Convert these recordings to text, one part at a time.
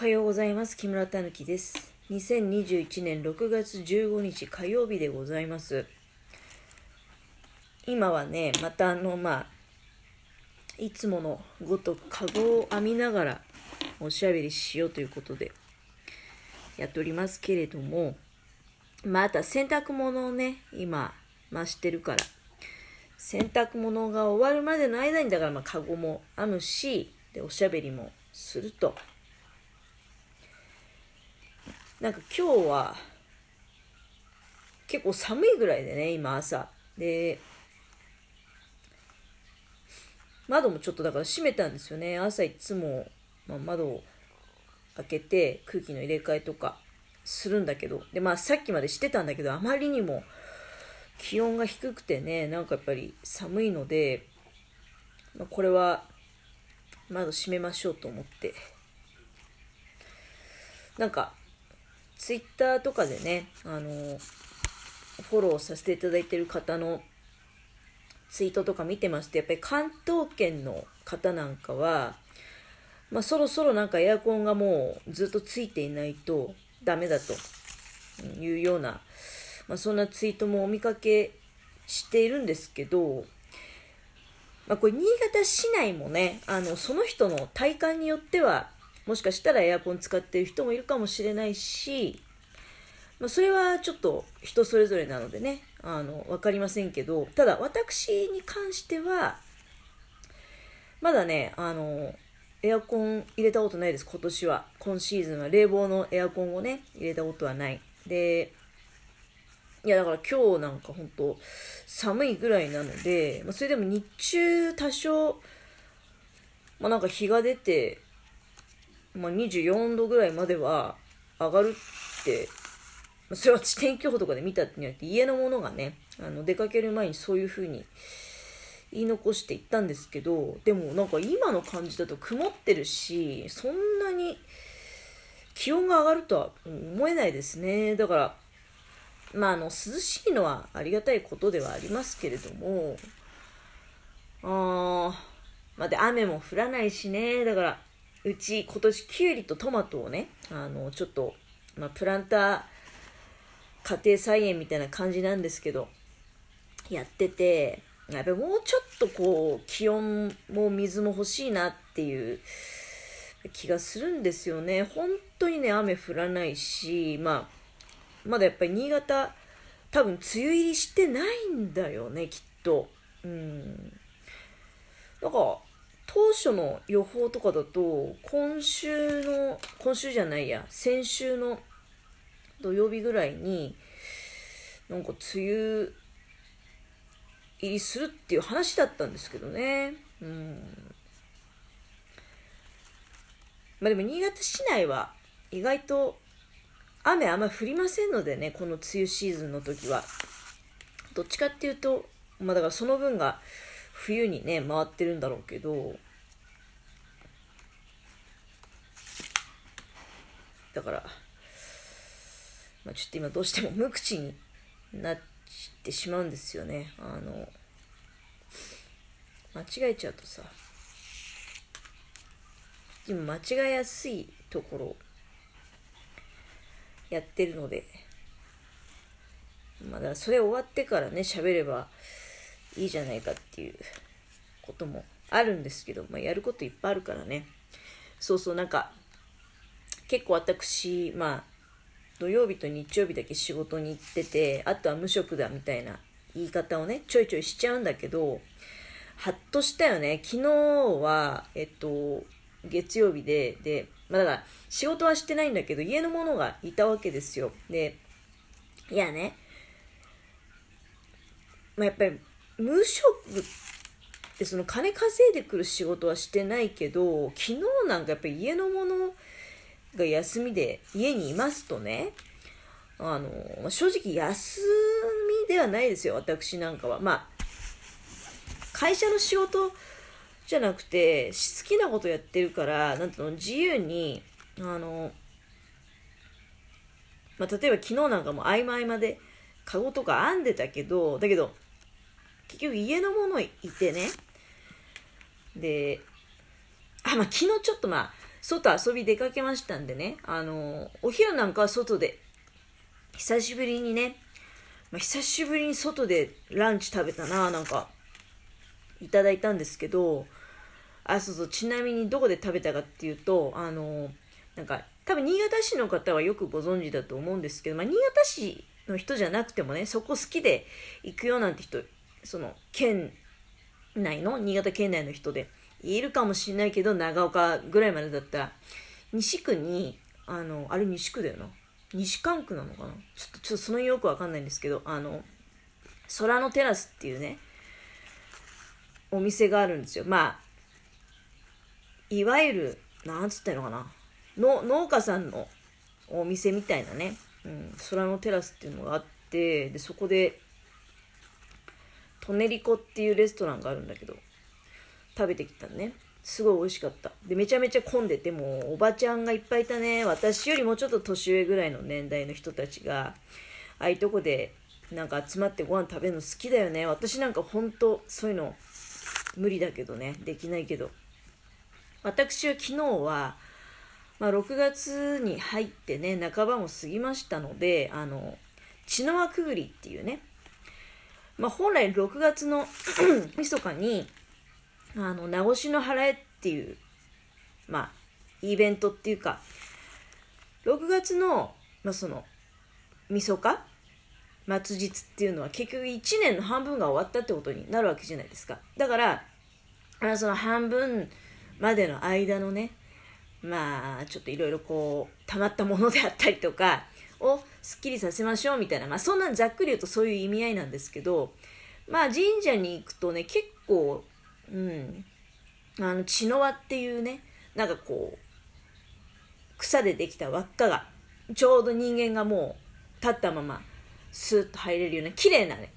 おはようございます。木村たぬきです。2021年6月15日火曜日でございます。今はね、またあの、まあ、いつものごとくカゴを編みながらおしゃべりしようということでやっておりますけれども、また洗濯物をね、今、増してるから、洗濯物が終わるまでの間に、だからまあ、カゴも編むし、で、おしゃべりもすると。なんか今日は、結構寒いぐらいでね、今朝。で、窓もちょっとだから閉めたんですよね。朝いつも、まあ、窓を開けて空気の入れ替えとかするんだけど、で、まあさっきまでしてたんだけど、あまりにも気温が低くてね、なんかやっぱり寒いので、まあ、これは窓閉めましょうと思って。なんか、ツイッターとかでね、あの、フォローさせていただいてる方のツイートとか見てますと、やっぱり関東圏の方なんかは、まあ、そろそろなんかエアコンがもうずっとついていないとダメだというような、まあ、そんなツイートもお見かけしているんですけど、まあ、これ新潟市内もね、あの、その人の体感によっては、もしかしたらエアコン使ってる人もいるかもしれないし、まあ、それはちょっと人それぞれなのでね、あの、わかりませんけど、ただ私に関しては、まだね、あの、エアコン入れたことないです、今年は。今シーズンは冷房のエアコンをね、入れたことはない。で、いや、だから今日なんか本当寒いぐらいなので、まあ、それでも日中多少、まあなんか日が出て、まあ24度ぐらいまでは上がるって、まあそれは天気予報とかで見たってんじゃなくて、家のものがね、あの出かける前にそういう風に言い残していったんですけど、でもなんか今の感じだと曇ってるし、そんなに気温が上がるとは思えないですね。だから、まあ、あの、涼しいのはありがたいことではありますけれども、あー、まあ、で、雨も降らないしね、だから、うち今年キュウリとトマトをね、あの、ちょっと、まあ、プランター、家庭菜園みたいな感じなんですけど、やってて、やっぱりもうちょっとこう、気温も水も欲しいなっていう気がするんですよね。本当にね、雨降らないし、まあ、まだやっぱり新潟、多分梅雨入りしてないんだよね、きっと。うん。なんか、当初の予報とかだと、今週の、今週じゃないや、先週の土曜日ぐらいに、なんか梅雨入りするっていう話だったんですけどね。うん。まあでも新潟市内は意外と雨あんま降りませんのでね、この梅雨シーズンの時は。どっちかっていうと、まあだからその分が冬にね、回ってるんだろうけど、だから、まあちょっと今どうしても無口になってしまうんですよね。あの、間違えちゃうとさ、今間違えやすいところやってるので、まあ、だそれ終わってからね、喋ればいいじゃないかっていうこともあるんですけど、まあ、やることいっぱいあるからね。そうそう、なんか、結構私、まあ、土曜日と日曜日だけ仕事に行ってて、あとは無職だみたいな言い方をね、ちょいちょいしちゃうんだけど、はっとしたよね。昨日は、えっと、月曜日で、で、まあだから、仕事はしてないんだけど、家の者がいたわけですよ。で、いやね、まあやっぱり、無職ってその金稼いでくる仕事はしてないけど、昨日なんかやっぱり家の者が休みで家にいますとね、あの、正直休みではないですよ、私なんかは。まあ、会社の仕事じゃなくて、好きなことやってるから、なんていうの、自由に、あの、まあ、例えば昨日なんかも合間合間で、カゴとか編んでたけど、だけど、結局家のものいてね、で、あ、まあ、昨日ちょっとまあ、外遊び出かけましたんでね、あの、お昼なんかは外で、久しぶりにね、まあ、久しぶりに外でランチ食べたな、なんか、いただいたんですけど、あ、そうそう、ちなみにどこで食べたかっていうと、あの、なんか、多分新潟市の方はよくご存知だと思うんですけど、まあ、新潟市の人じゃなくてもね、そこ好きで行くよなんて人、その、県内の、新潟県内の人で、いるかもしれないけど、長岡ぐらいまでだったら、西区に、あの、あれ西区だよな。西関区なのかな？ちょっと、ちょっとそのよくわかんないんですけど、あの、空のテラスっていうね、お店があるんですよ。まあ、いわゆる、なんつってんのかな？の農家さんのお店みたいなね、うん、空のテラスっていうのがあって、で、そこで、トネリコっていうレストランがあるんだけど、食べてきたね。すごい美味しかった。で、めちゃめちゃ混んでて、もうおばちゃんがいっぱいいたね。私よりもちょっと年上ぐらいの年代の人たちが、ああいうとこでなんか集まってご飯食べるの好きだよね。私なんかほんとそういうの無理だけどね。できないけど。私は昨日は、まあ、6月に入ってね、半ばも過ぎましたので、あの、血の輪くぐりっていうね、まあ、本来6月の 密かに、あの、名越の払えっていう、まあ、イベントっていうか、6月の、まあ、その、みそか末日っていうのは結局1年の半分が終わったってことになるわけじゃないですか。だから、あその半分までの間のね、まあ、ちょっといろいろこう、溜まったものであったりとか、をすっきりさせましょうみたいな、まあそんなんざっくり言うとそういう意味合いなんですけど、まあ神社に行くとね、結構うん、あの血の輪っていうねなんかこう草でできた輪っかがちょうど人間がもう立ったままスーッと入れるような綺麗なね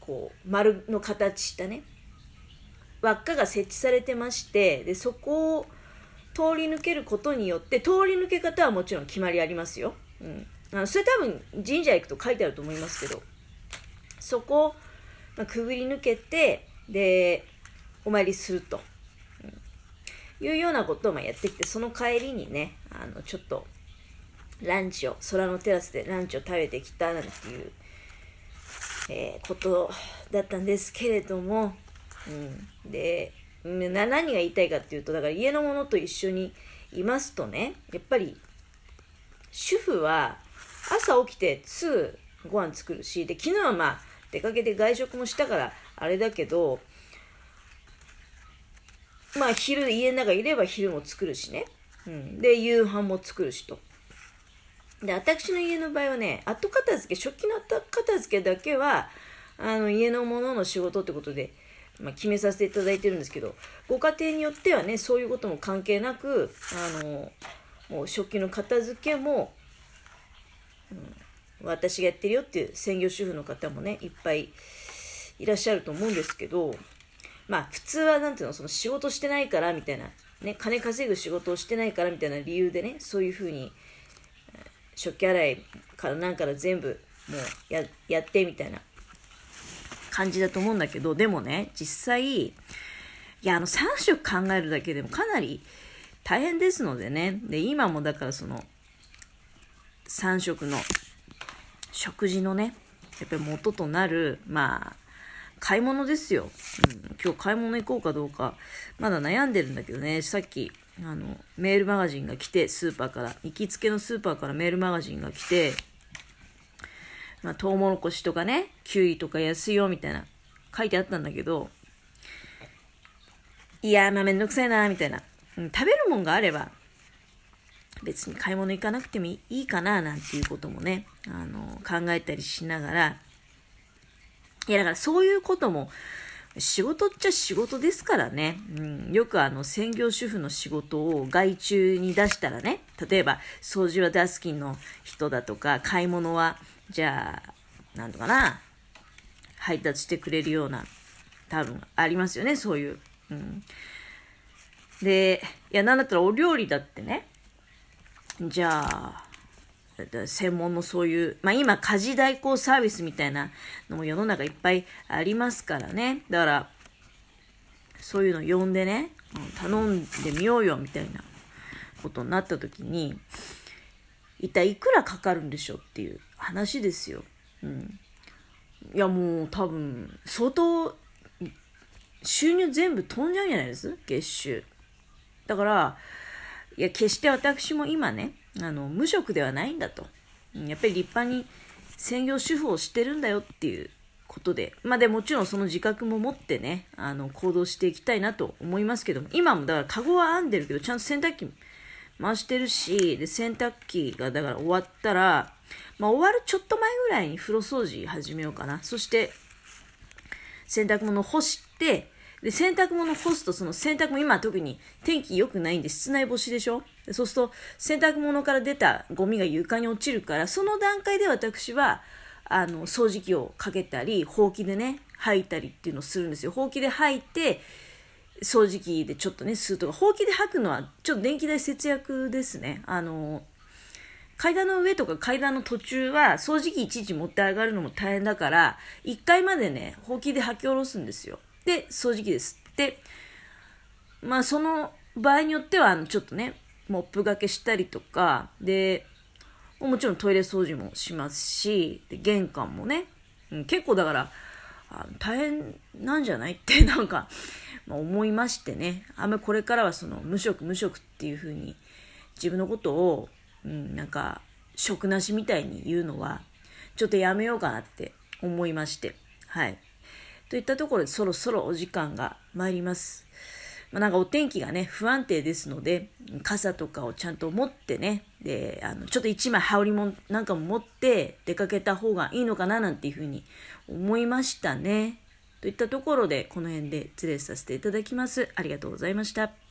こう丸の形したね輪っかが設置されてましてでそこを通り抜けることによって通り抜け方はもちろん決まりありますよ、うん、あのそれ多分神社行くと書いてあると思いますけどそこを、まあ、くぐり抜けてで、お参りすると、うん、いうようなことをまやってきて、その帰りにね、あの、ちょっと、ランチを、空のテラスでランチを食べてきたなんていう、えー、ことだったんですけれども、うん、で、何が言いたいかっていうと、だから家の者と一緒にいますとね、やっぱり、主婦は朝起きてすぐご飯作るし、で、昨日はまあ、出かけて外食もしたから、あれだけど、まあ昼、家の中いれば昼も作るしね。うん。で、夕飯も作るしと。で、私の家の場合はね、後片付け、食器の後片付けだけは、あの、家のものの仕事ってことで、まあ、決めさせていただいてるんですけど、ご家庭によってはね、そういうことも関係なく、あの、もう食器の片付けも、うん、私がやってるよっていう専業主婦の方もね、いっぱいいらっしゃると思うんですけど、まあ普通はなんていうの、その仕事してないからみたいな、ね、金稼ぐ仕事をしてないからみたいな理由でね、そういうふうに、食器洗いからなんから全部もうややってみたいな。感じだと思うんだけど、でもね、実際、いや、あの3食考えるだけでもかなり大変ですのでね、で、今もだからその3食の食事のね、やっぱり元となる、まあ、買い物ですよ。うん、今日買い物行こうかどうか、まだ悩んでるんだけどね、さっき、あの、メールマガジンが来て、スーパーから、行きつけのスーパーからメールマガジンが来て、まあ、トウモロコシとかね、キウイとか安いよ、みたいな、書いてあったんだけど、いやー、まあめんどくさいな、みたいな。うん、食べるもんがあれば、別に買い物行かなくてもいいかな、なんていうこともね、あの、考えたりしながら、いや、だからそういうことも、仕事っちゃ仕事ですからね。うん、よくあの、専業主婦の仕事を外注に出したらね、例えば、掃除はダスキンの人だとか、買い物は、じゃあ、なんとかな、配達してくれるような、多分ありますよね、そういう。うん。で、いや、なんだったらお料理だってね、じゃあ、専門のそういう、まあ今家事代行サービスみたいなのも世の中いっぱいありますからね。だから、そういうの呼んでね、頼んでみようよみたいなことになった時に一体いくらかかるんでしょうっていう話ですよ。うん、いやもう多分相当収入全部飛んじゃうんじゃないです？月収。だからいや決して私も今ねあの無職ではないんだと。やっぱり立派に専業主婦をしてるんだよっていうことで、まあでもちろんその自覚も持ってね、あの行動していきたいなと思いますけども、今もだからカゴは編んでるけど、ちゃんと洗濯機回してるし、で、洗濯機がだから終わったら、まあ終わるちょっと前ぐらいに風呂掃除始めようかな。そして、洗濯物干して、で、洗濯物干すと、その洗濯も今特に天気良くないんで室内干しでしょ？そうすると、洗濯物から出たゴミが床に落ちるから、その段階で私は、あの、掃除機をかけたり、ほうきでね、吐いたりっていうのをするんですよ。ほうきで吐いて、掃除機でちょっとね、吸うとか、ほうきで吐くのは、ちょっと電気代節約ですね。あの、階段の上とか階段の途中は、掃除機いちいち持って上がるのも大変だから、1階までね、ほうきで吐き下ろすんですよ。で、掃除機です。で、まあ、その場合によっては、あの、ちょっとね、モップがけしたりとか、で、もちろんトイレ掃除もしますし、で玄関もね、うん、結構だから、あ大変なんじゃないって なんか、まあ、思いましてね、あんまりこれからはその無職無職っていう風に自分のことを、うん、なんか、職なしみたいに言うのは、ちょっとやめようかなって思いまして、はい。といったところでそろそろお時間が参ります。まあ、なんかお天気がね、不安定ですので、傘とかをちゃんと持ってね、で、あの、ちょっと一枚羽織もなんかも持って出かけた方がいいのかななんていうふうに思いましたね。といったところで、この辺で失礼させていただきます。ありがとうございました。